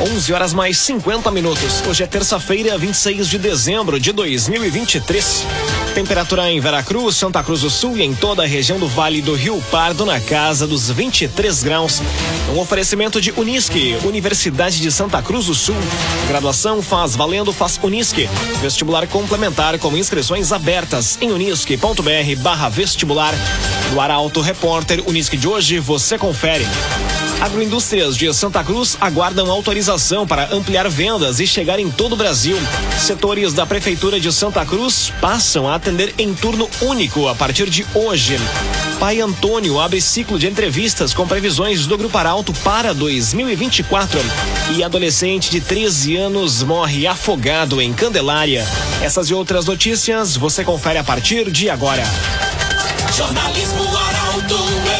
11 horas mais 50 minutos. Hoje é terça-feira, 26 de dezembro de 2023. Temperatura em Veracruz, Santa Cruz do Sul e em toda a região do Vale do Rio Pardo na casa dos 23 graus. Um oferecimento de Unisque, Universidade de Santa Cruz do Sul. Graduação faz valendo, faz Unisque. Vestibular complementar com inscrições abertas em unisque.br vestibular. No Arauto Repórter Unisque de hoje, você confere. Agroindústrias de Santa Cruz aguardam autorização para ampliar vendas e chegar em todo o Brasil. Setores da Prefeitura de Santa Cruz passam a atender em turno único a partir de hoje. Pai Antônio abre ciclo de entrevistas com previsões do Grupo Arauto para 2024. E adolescente de 13 anos morre afogado em Candelária. Essas e outras notícias você confere a partir de agora. Jornalismo Arauto ação.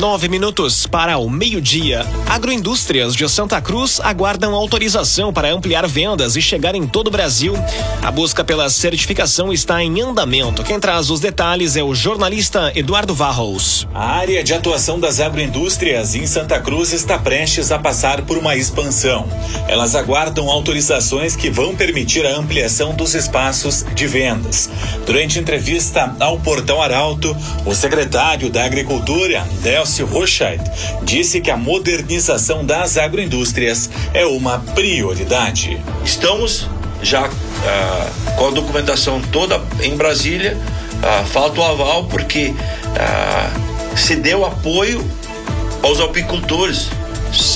Nove minutos para o meio-dia. Agroindústrias de Santa Cruz aguardam autorização para ampliar vendas e chegar em todo o Brasil. A busca pela certificação está em andamento. Quem traz os detalhes é o jornalista Eduardo Varros. A área de atuação das agroindústrias em Santa Cruz está prestes a passar por uma expansão. Elas aguardam autorizações que vão permitir a ampliação dos espaços de vendas. Durante entrevista ao Portal Arauto, o secretário da Agricultura, Delcio Rochaid, disse que a modernização das agroindústrias é uma prioridade. Estamos já ah, com a documentação toda em Brasília, ah, falta o aval porque ah, se deu apoio aos apicultores.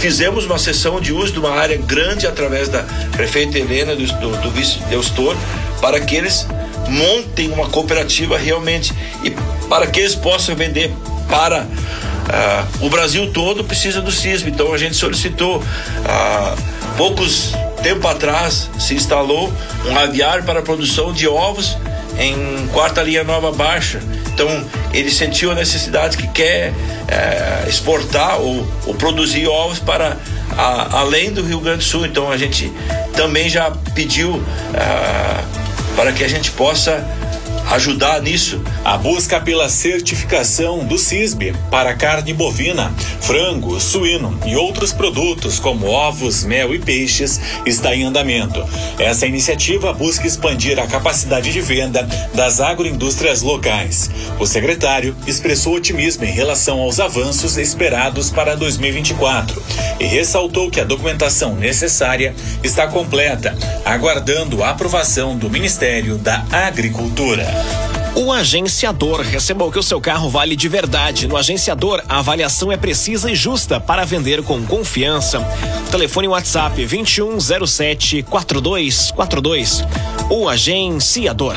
Fizemos uma sessão de uso de uma área grande através da prefeita Helena do, do, do vice Deustor para que eles montem uma cooperativa realmente e para que eles possam vender para ah, o Brasil todo precisa do CISB, então a gente solicitou há poucos tempo atrás se instalou um aviário para a produção de ovos em quarta linha nova baixa. Então ele sentiu a necessidade que quer é, exportar ou, ou, produzir ovos para a, além do Rio Grande do Sul. Então a gente também já pediu ah, para que a gente possa ajudar nisso. A busca pela certificação do CISB para carne bovina, frango, suíno e outros produtos como ovos, mel e peixes está em andamento. Essa iniciativa busca expandir a capacidade de venda das agroindústrias locais. O secretário expressou otimismo em relação aos avanços esperados para 2024 e ressaltou que a documentação necessária está completa, aguardando a aprovação do Ministério da Agricultura. O agenciador receba o que o seu carro vale de verdade. No agenciador, a avaliação é precisa e justa para vender com confiança. Telefone WhatsApp 2107 4242. O agenciador.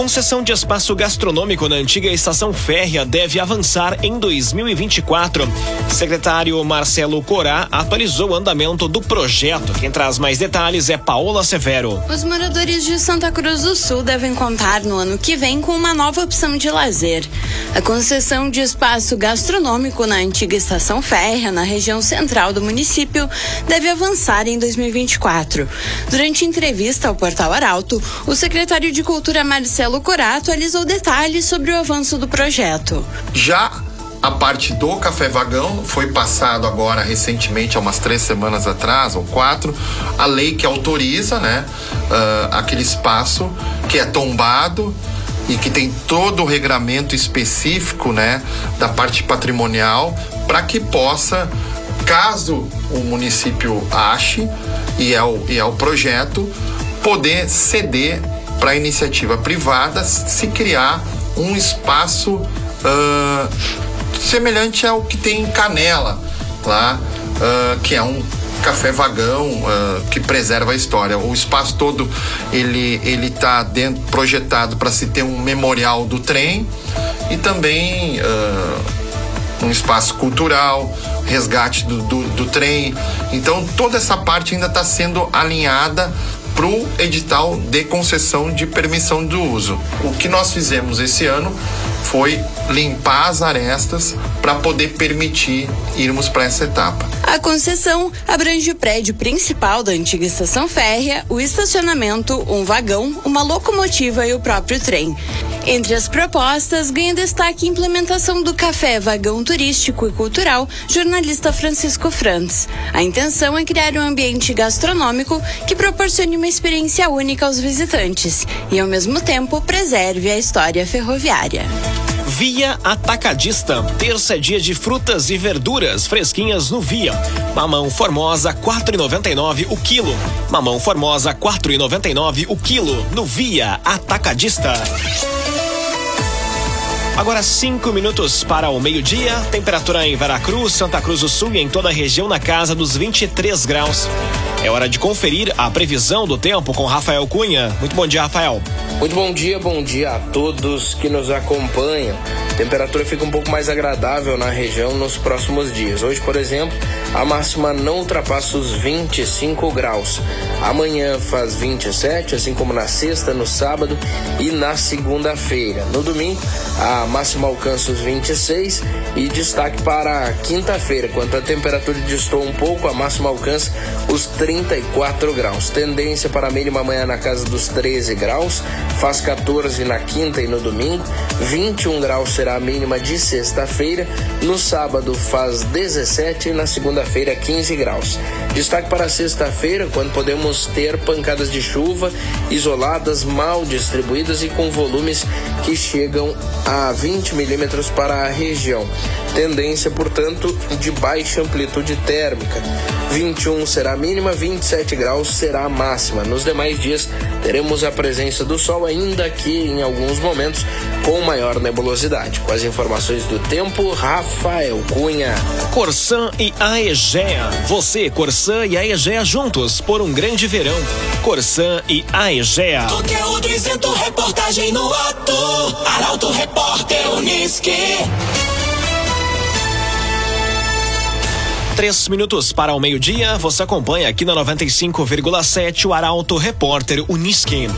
Concessão de espaço gastronômico na antiga estação férrea deve avançar em 2024. Secretário Marcelo Corá atualizou o andamento do projeto. Quem traz mais detalhes é Paola Severo. Os moradores de Santa Cruz do Sul devem contar no ano que vem com uma nova opção de lazer. A concessão de espaço gastronômico na antiga estação férrea, na região central do município, deve avançar em 2024. Durante entrevista ao Portal Arauto, o secretário de Cultura Marcelo Marcelo Corá atualizou detalhes sobre o avanço do projeto. Já a parte do café vagão foi passado agora recentemente, há umas três semanas atrás, ou quatro, a lei que autoriza, né, uh, aquele espaço que é tombado e que tem todo o regramento específico, né, da parte patrimonial, para que possa, caso o município ache e é o, e é o projeto, poder ceder para a iniciativa privada se criar um espaço uh, semelhante ao que tem em Canela, lá, uh, que é um café vagão uh, que preserva a história. O espaço todo ele ele está dentro projetado para se ter um memorial do trem e também um espaço cultural, resgate do, do, do trem. Então toda essa parte ainda está sendo alinhada para o edital de concessão de permissão de uso. O que nós fizemos esse ano foi limpar as arestas para poder permitir irmos para essa etapa. A concessão abrange o prédio principal da antiga estação férrea, o estacionamento, um vagão, uma locomotiva e o próprio trem. Entre as propostas, ganha destaque a implementação do café vagão turístico e cultural, jornalista Francisco Frantz. A intenção é criar um ambiente gastronômico que proporcione uma experiência única aos visitantes e, ao mesmo tempo, preserve a história ferroviária. Via Atacadista. Terça é dia de frutas e verduras fresquinhas no Via. Mamão Formosa 4,99 o quilo. Mamão Formosa 4,99 o quilo no Via Atacadista. Agora cinco minutos para o meio-dia. Temperatura em Veracruz, Santa Cruz do Sul e em toda a região na casa dos 23 graus. É hora de conferir a previsão do tempo com Rafael Cunha. Muito bom dia, Rafael. Muito bom dia, bom dia a todos que nos acompanham. Temperatura fica um pouco mais agradável na região nos próximos dias. Hoje, por exemplo, a máxima não ultrapassa os 25 graus. Amanhã faz 27, assim como na sexta, no sábado e na segunda-feira. No domingo, a máxima alcança os 26 e destaque para a quinta-feira, quando a temperatura distou um pouco, a máxima alcança os 34 graus. Tendência para a mínima amanhã na casa dos 13 graus, faz 14 na quinta e no domingo, 21 graus será a mínima de sexta-feira, no sábado faz 17 e na segunda-feira 15 graus. Destaque para sexta-feira, quando podemos ter pancadas de chuva isoladas, mal distribuídas e com volumes que chegam a 20 milímetros para a região. Tendência, portanto, de baixa amplitude térmica. 21 será a mínima, 27 graus será a máxima. Nos demais dias teremos a presença do sol, ainda que em alguns momentos com maior nebulosidade. Com as informações do tempo, Rafael Cunha. Corsan e Aegea. Você, Corsan e Aegea juntos por um grande verão. Corsan e Aegea. Conteúdo isento, reportagem no ato. Arauto Repórter Uniski. Três minutos para o meio-dia, você acompanha aqui na 95,7 o Arauto Repórter Uniski.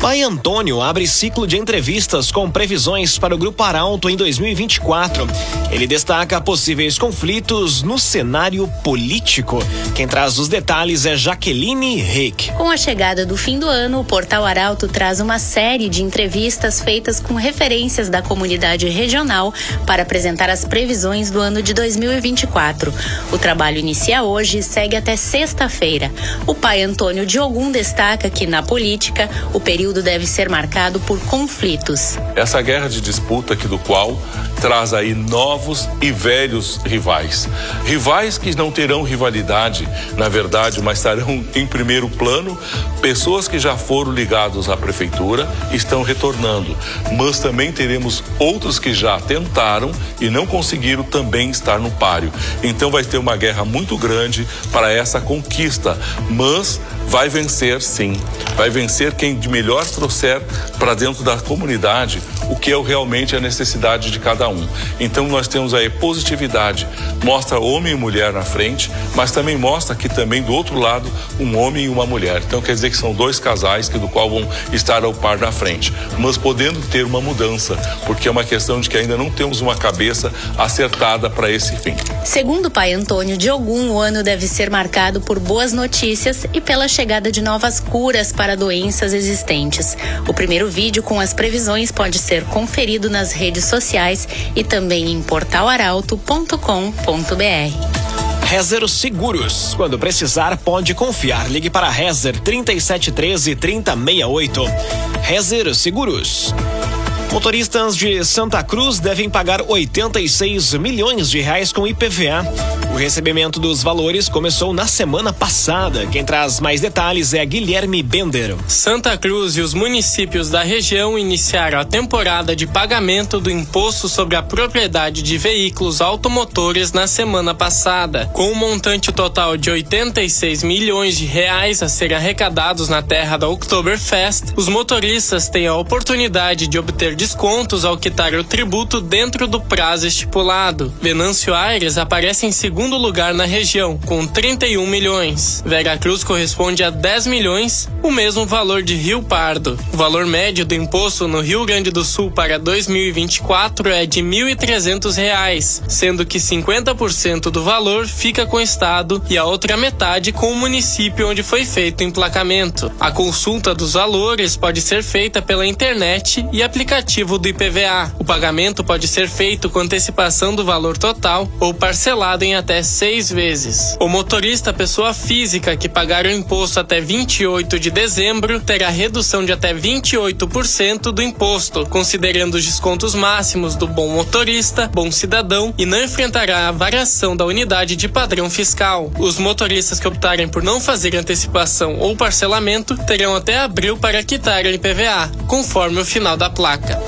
Pai Antônio abre ciclo de entrevistas com previsões para o Grupo Arauto em 2024. Ele destaca possíveis conflitos no cenário político. Quem traz os detalhes é Jaqueline Reik. Com a chegada do fim do ano, o Portal Arauto traz uma série de entrevistas feitas com referências da comunidade regional para apresentar as previsões do ano de 2024. O trabalho inicia hoje e segue até sexta-feira. O pai Antônio Diogum destaca que na política o período deve ser marcado por conflitos. Essa guerra de disputa aqui do qual traz aí novos e velhos rivais. Rivais que não terão rivalidade, na verdade, mas estarão em primeiro plano. Pessoas que já foram ligados à prefeitura estão retornando, mas também teremos outros que já tentaram e não conseguiram também estar no páreo. Então vai ter uma guerra muito grande para essa conquista, mas vai vencer sim. Vai vencer quem de melhor trouxer para dentro da comunidade o que é realmente a necessidade de cada um. Então nós temos aí positividade, mostra homem e mulher na frente, mas também mostra que também do outro lado um homem e uma mulher. Então quer dizer que são dois casais que do qual vão estar ao par na frente, mas podendo ter uma mudança, porque é uma questão de que ainda não temos uma cabeça acertada para esse fim. Segundo o pai Antônio de Ogum, o ano deve ser marcado por boas notícias e pela chegada de novas curas para doenças existentes. O primeiro vídeo com as previsões pode ser conferido nas redes sociais e também em portalaralto.com.br. Rezer Seguros. Quando precisar, pode confiar. Ligue para Rezer 3713 3068. Rezer Seguros. Motoristas de Santa Cruz devem pagar 86 milhões de reais com IPVA. O recebimento dos valores começou na semana passada. Quem traz mais detalhes é Guilherme Bender. Santa Cruz e os municípios da região iniciaram a temporada de pagamento do imposto sobre a propriedade de veículos automotores na semana passada. Com um montante total de 86 milhões de reais a serem arrecadados na terra da Oktoberfest, os motoristas têm a oportunidade de obter descontos ao quitar o tributo dentro do prazo estipulado. Venâncio Aires aparece em segundo segundo lugar na região, com 31 milhões. Veracruz corresponde a 10 milhões, o mesmo valor de Rio Pardo. O valor médio do imposto no Rio Grande do Sul para 2024 é de R$ 1.300, sendo que 50% do valor fica com o estado e a outra metade com o município onde foi feito o emplacamento. A consulta dos valores pode ser feita pela internet e aplicativo do IPVA. O pagamento pode ser feito com antecipação do valor total ou parcelado em até seis vezes. O motorista pessoa física que pagar o imposto até 28 de dezembro terá redução de até 28% do imposto, considerando os descontos máximos do bom motorista, bom cidadão e não enfrentará a variação da unidade de padrão fiscal. Os motoristas que optarem por não fazer antecipação ou parcelamento terão até abril para quitar o IPVA, conforme o final da placa.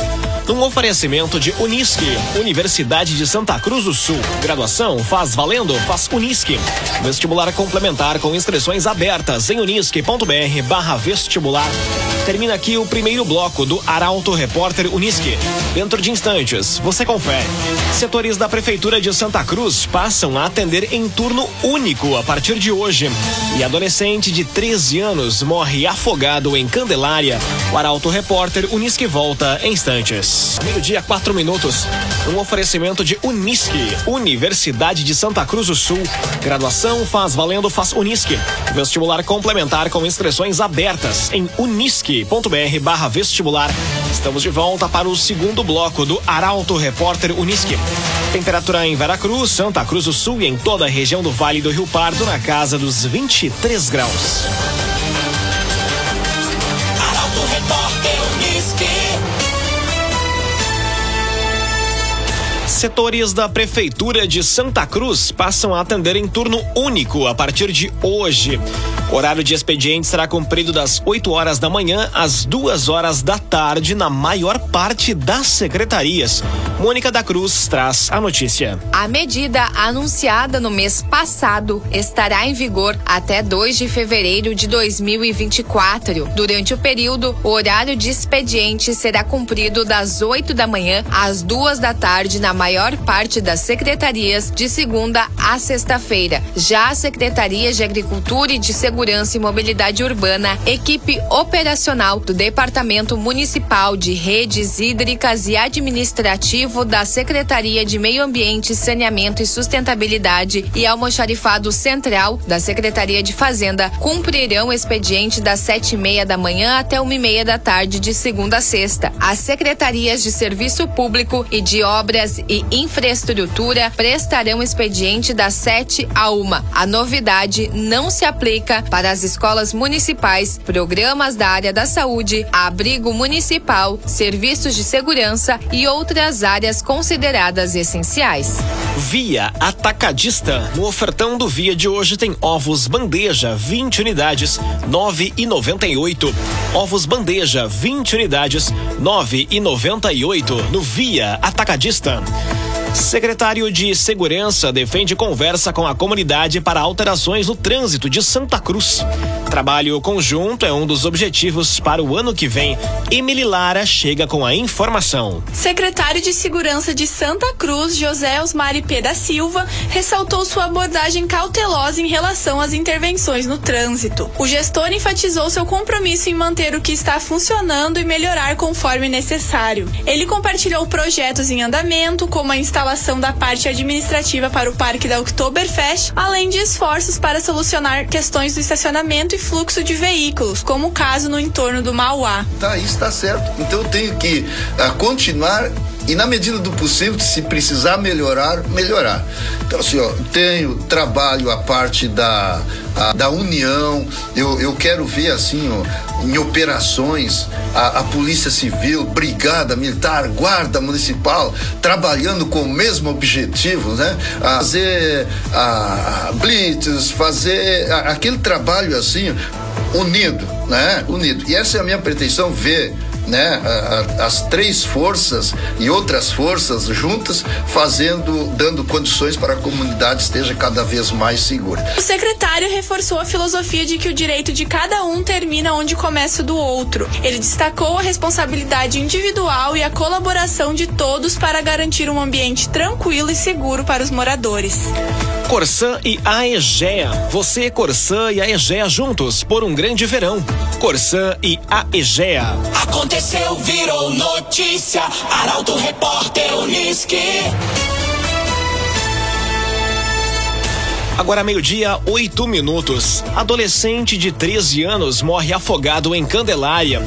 Um oferecimento de Unisque, Universidade de Santa Cruz do Sul. Graduação faz valendo, faz Unisque. Vestibular complementar com inscrições abertas em unisque.br barra vestibular. Termina aqui o primeiro bloco do Arauto Repórter Unisque. Dentro de instantes, você confere. Setores da Prefeitura de Santa Cruz passam a atender em turno único a partir de hoje. E adolescente de 13 anos morre afogado em Candelária. O Arauto Repórter Unisque volta em instantes. Meio-dia, quatro minutos. Um oferecimento de Unisque, Universidade de Santa Cruz do Sul. Graduação faz valendo, faz Unisque. Vestibular complementar com inscrições abertas em unisque.br barra vestibular. Estamos de volta para o segundo bloco do Arauto Repórter Unisque. Temperatura em Veracruz, Santa Cruz do Sul e em toda a região do Vale do Rio Pardo na casa dos 23 graus. Setores da Prefeitura de Santa Cruz passam a atender em turno único a partir de hoje. O horário de expediente será cumprido das 8 horas da manhã às 2 horas da tarde na maior parte das secretarias. Mônica da Cruz traz a notícia. A medida anunciada no mês passado estará em vigor até 2 de fevereiro de 2024. Durante o período, o horário de expediente será cumprido das 8 da manhã às 2 da tarde na maior parte das secretarias de segunda a sexta-feira. Já a Secretaria de Agricultura e de Segurança e Mobilidade Urbana, equipe operacional do Departamento Municipal de Redes Hídricas e Administrativo da Secretaria de Meio Ambiente, Saneamento e Sustentabilidade e Almoxarifado Central da Secretaria de Fazenda cumprirão o expediente das sete e meia da manhã até uma e meia da tarde de segunda a sexta. As secretarias de Serviço Público e de Obras e Infraestrutura prestarão expediente das sete a uma. A novidade não se aplica para as escolas municipais, programas da área da saúde, abrigo municipal, serviços de segurança e outras áreas consideradas essenciais. Via Atacadista. No ofertão do Via de hoje tem ovos bandeja, 20 unidades, 9,98. Ovos bandeja, 20 unidades, 9,98 no Via Atacadista. Secretário de Segurança defende conversa com a comunidade para alterações no trânsito de Santa Cruz. Trabalho conjunto é um dos objetivos para o ano que vem. Emily Lara chega com a informação. Secretário de Segurança de Santa Cruz, José Osmari P. da Silva, ressaltou sua abordagem cautelosa em relação às intervenções no trânsito. O gestor enfatizou seu compromisso em manter o que está funcionando e melhorar conforme necessário. Ele compartilhou projetos em andamento, como a instalação da parte administrativa para o Parque da Oktoberfest, além de esforços para solucionar questões do estacionamento e fluxo de veículos, como o caso no entorno do Mauá. Tá, isso está certo. Então eu tenho que uh, continuar e na medida do possível, se precisar melhorar, melhorar. Então, assim, ó, tenho trabalho a parte da, a, da união, eu, eu quero ver, assim, ó, em operações, a, a Polícia Civil, Brigada Militar, Guarda Municipal, trabalhando com o mesmo objetivo, né? A fazer a, a blitz, fazer a, aquele trabalho, assim, unido, né? Unido. E essa é a minha pretensão, ver né, as três forças e outras forças juntas fazendo, dando condições para a comunidade esteja cada vez mais segura. O secretário reforçou a filosofia de que o direito de cada um termina onde começa o do outro. Ele destacou a responsabilidade individual e a colaboração de todos para garantir um ambiente tranquilo e seguro para os moradores. Corsã e Aegea. Você, Corsã e Aegea juntos por um grande verão. Corsã e Aegea. Aconteceu, virou notícia. Arauto Repórter Uniski. Agora meio-dia, oito minutos. Adolescente de 13 anos morre afogado em Candelária.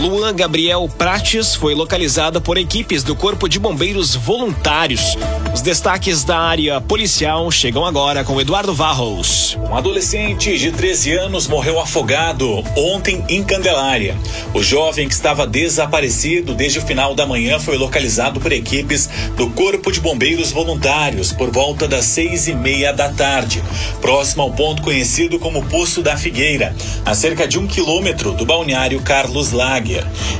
Luan Gabriel Prates foi localizada por equipes do Corpo de Bombeiros Voluntários. Os destaques da área policial chegam agora com Eduardo Varros. Um adolescente de 13 anos morreu afogado ontem em Candelária. O jovem que estava desaparecido desde o final da manhã foi localizado por equipes do Corpo de Bombeiros Voluntários por volta das seis e meia da tarde, próximo ao ponto conhecido como Poço da Figueira, a cerca de um quilômetro do balneário Carlos Lag.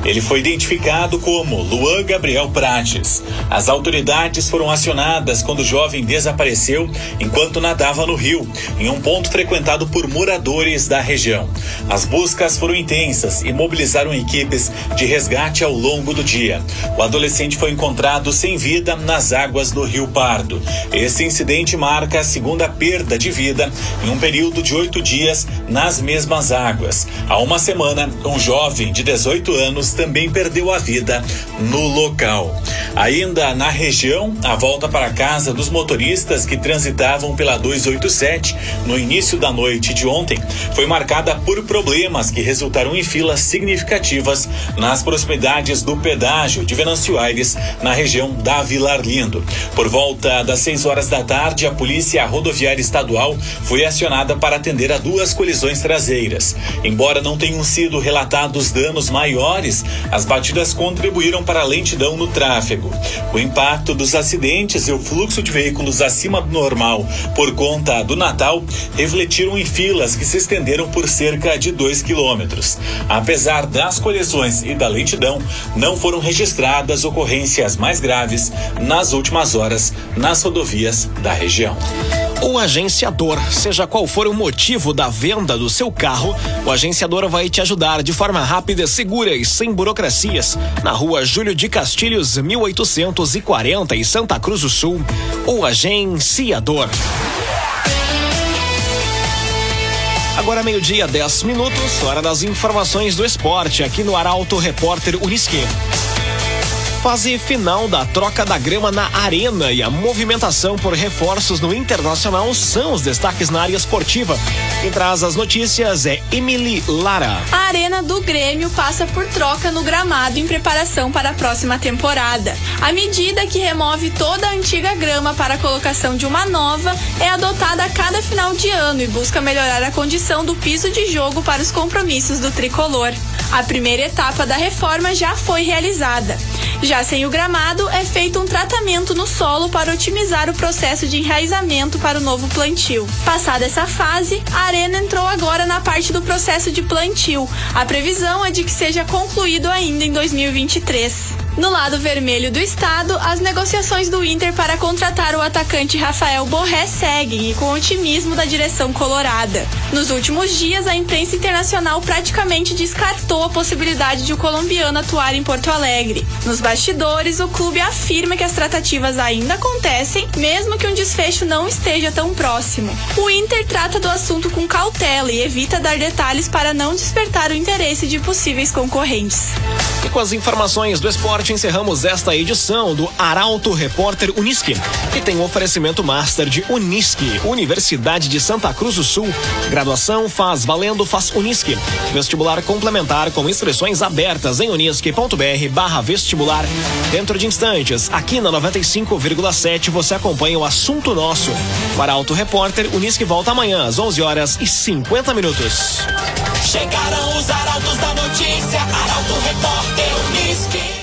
Ele foi identificado como Luan Gabriel Prates. As autoridades foram acionadas quando o jovem desapareceu enquanto nadava no rio, em um ponto frequentado por moradores da região. As buscas foram intensas e mobilizaram equipes de resgate ao longo do dia. O adolescente foi encontrado sem vida nas águas do Rio Pardo. Esse incidente marca a segunda perda de vida em um período de oito dias nas mesmas águas. Há uma semana, um jovem de 18 18 anos, também perdeu a vida no local. Ainda na região, a volta para casa dos motoristas que transitavam pela 287 no início da noite de ontem foi marcada por problemas que resultaram em filas significativas nas proximidades do pedágio de Venâncio Aires, na região da Vila Arlindo. Por volta das 6 horas da tarde, a Polícia Rodoviária Estadual foi acionada para atender a duas colisões traseiras. Embora não tenham sido relatados danos maiores, as batidas contribuíram para a lentidão no tráfego. O impacto dos acidentes e o fluxo de veículos acima do normal por conta do Natal refletiram em filas que se estenderam por cerca de 2 quilômetros. Apesar das colisões e da lentidão, não foram registradas ocorrências mais graves nas últimas horas nas rodovias da região. O agenciador, seja qual for o motivo da venda do seu carro, o agenciador vai te ajudar de forma rápida, segura e sem burocracias. Na rua Júlio de Castilhos, 1840, em Santa Cruz do Sul. O agenciador. Agora meio-dia, 10 minutos, hora das informações do esporte, aqui no Arauto Repórter Uniski. Fase final da troca da grama na arena e a movimentação por reforços no Internacional são os destaques na área esportiva. Quem traz as notícias é Emily Lara. A arena do Grêmio passa por troca no gramado em preparação para a próxima temporada. A medida que remove toda a antiga grama para a colocação de uma nova é adotada a cada final de ano e busca melhorar a condição do piso de jogo para os compromissos do tricolor. A primeira etapa da reforma já foi realizada. Já sem o gramado, é feito um tratamento no solo para otimizar o processo de enraizamento para o novo plantio. Passada essa fase, a arena entrou agora na parte do processo de plantio. A previsão é de que seja concluído ainda em 2023. No lado vermelho do estado, as negociações do Inter para contratar o atacante Rafael Borré seguem e com otimismo da direção colorada. Nos últimos dias, a imprensa internacional praticamente descartou a possibilidade de o colombiano atuar em Porto Alegre. Nos bastidores, o clube afirma que as tratativas ainda acontecem, mesmo que um desfecho não esteja tão próximo. O Inter trata do assunto com cautela e evita dar detalhes para não despertar o interesse de possíveis concorrentes. E com as informações do esporte, encerramos esta edição do Arauto Repórter Uniski, que tem o um oferecimento master de Unisque, Universidade de Santa Cruz do Sul. Graduação faz valendo, faz Unisque. Vestibular complementar com inscrições abertas em unisque.br barra vestibular. Dentro de instantes, aqui na 95,7 você acompanha o assunto nosso. O Arauto Repórter Unisque volta amanhã às 11 horas e 50 minutos. Chegaram os arautos da notícia, Arauto Repórter Unisque.